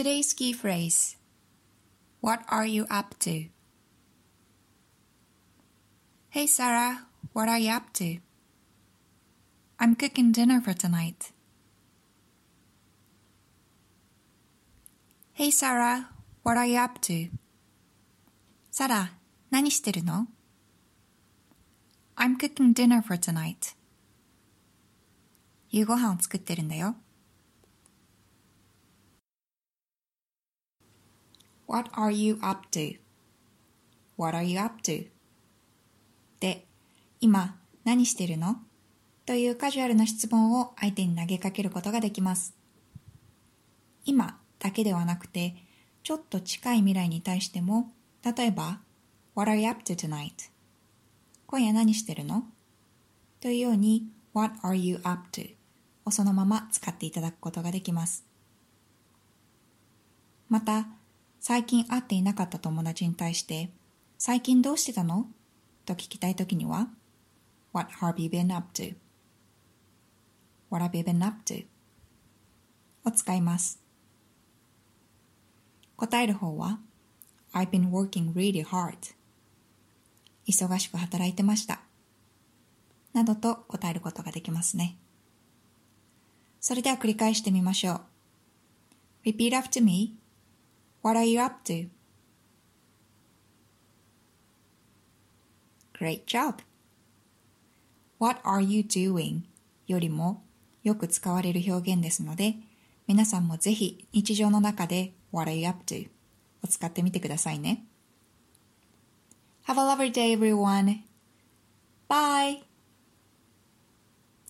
Today's key phrase What are you up to? Hey Sarah, what are you up to? I'm cooking dinner for tonight. Hey Sarah, what are you up to? サラ、何してるの ?I'm cooking dinner for tonight. 夕ご飯を作ってるんだよ。 What are you up to?What are you up to? で、今何してるの？というカジュアルな質問を相手に投げかけることができます。今だけではなくて、ちょっと近い未来に対しても、例えば、What are you up to tonight? 今夜何してるの？というように、What are you up to? をそのまま使っていただくことができます。また、最近会っていなかった友達に対して、最近どうしてたの？と聞きたいときには、What have you been up to?What have you been up to? を使います。答える方は、I've been working really hard. 忙しく働いてました。などと答えることができますね。それでは繰り返してみましょう。Repeat after me. What are you up to? Great job! What are you doing? よりもよく使われる表現ですので、皆さんもぜひ日常の中で What are you up to? を使ってみてくださいね。Have a lovely day everyone! Bye!